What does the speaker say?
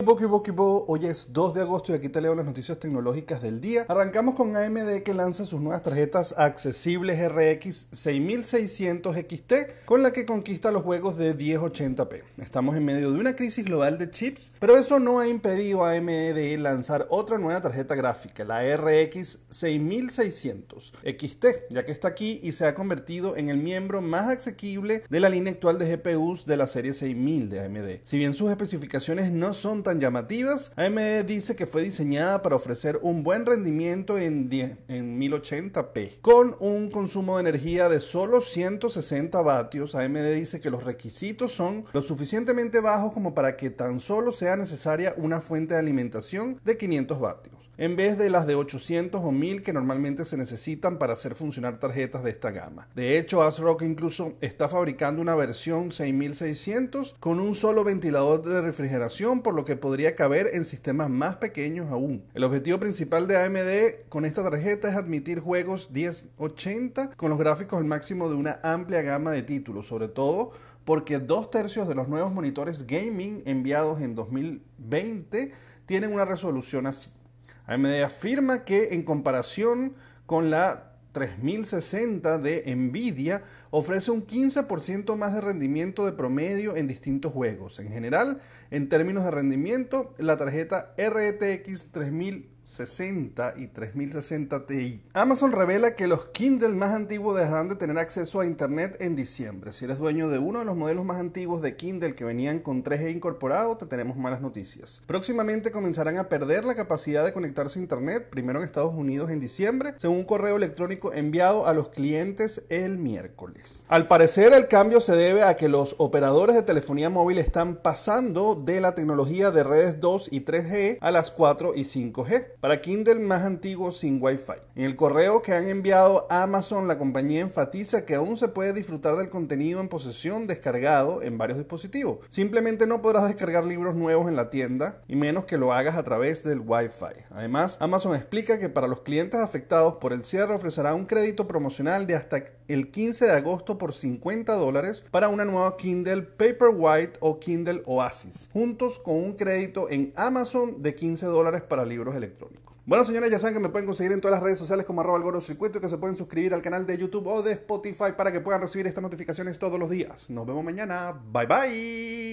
Hoy es 2 de agosto y aquí te leo las noticias tecnológicas del día. Arrancamos con AMD que lanza sus nuevas tarjetas accesibles RX 6600 XT con la que conquista los juegos de 1080p. Estamos en medio de una crisis global de chips, pero eso no ha impedido a AMD lanzar otra nueva tarjeta gráfica, la RX 6600 XT, ya que está aquí y se ha convertido en el miembro más asequible de la línea actual de GPUs de la serie 6000 de AMD. Si bien sus especificaciones no son llamativas, AMD dice que fue diseñada para ofrecer un buen rendimiento en, en 1080p. Con un consumo de energía de solo 160 vatios, AMD dice que los requisitos son lo suficientemente bajos como para que tan solo sea necesaria una fuente de alimentación de 500 vatios en vez de las de 800 o 1000 que normalmente se necesitan para hacer funcionar tarjetas de esta gama. De hecho, ASRock incluso está fabricando una versión 6600 con un solo ventilador de refrigeración, por lo que podría caber en sistemas más pequeños aún. El objetivo principal de AMD con esta tarjeta es admitir juegos 1080 con los gráficos al máximo de una amplia gama de títulos, sobre todo porque dos tercios de los nuevos monitores gaming enviados en 2020 tienen una resolución así. AMD afirma que en comparación con la 3060 de Nvidia ofrece un 15% más de rendimiento de promedio en distintos juegos. En general, en términos de rendimiento, la tarjeta RTX 3000 60 y 3060 Ti. Amazon revela que los Kindle más antiguos dejarán de tener acceso a Internet en diciembre. Si eres dueño de uno de los modelos más antiguos de Kindle que venían con 3G incorporado, te tenemos malas noticias. Próximamente comenzarán a perder la capacidad de conectarse a Internet, primero en Estados Unidos en diciembre, según un correo electrónico enviado a los clientes el miércoles. Al parecer el cambio se debe a que los operadores de telefonía móvil están pasando de la tecnología de redes 2 y 3G a las 4 y 5G para Kindle más antiguos sin Wi-Fi. En el correo que han enviado a Amazon, la compañía enfatiza que aún se puede disfrutar del contenido en posesión descargado en varios dispositivos. Simplemente no podrás descargar libros nuevos en la tienda y menos que lo hagas a través del Wi-Fi. Además, Amazon explica que para los clientes afectados por el cierre ofrecerá un crédito promocional de hasta el 15 de agosto por 50 dólares para una nueva Kindle Paperwhite o Kindle Oasis, juntos con un crédito en Amazon de 15 dólares para libros electrónicos. Bueno, señores, ya saben que me pueden conseguir en todas las redes sociales como arroba el circuito y que se pueden suscribir al canal de YouTube o de Spotify para que puedan recibir estas notificaciones todos los días. Nos vemos mañana. Bye bye.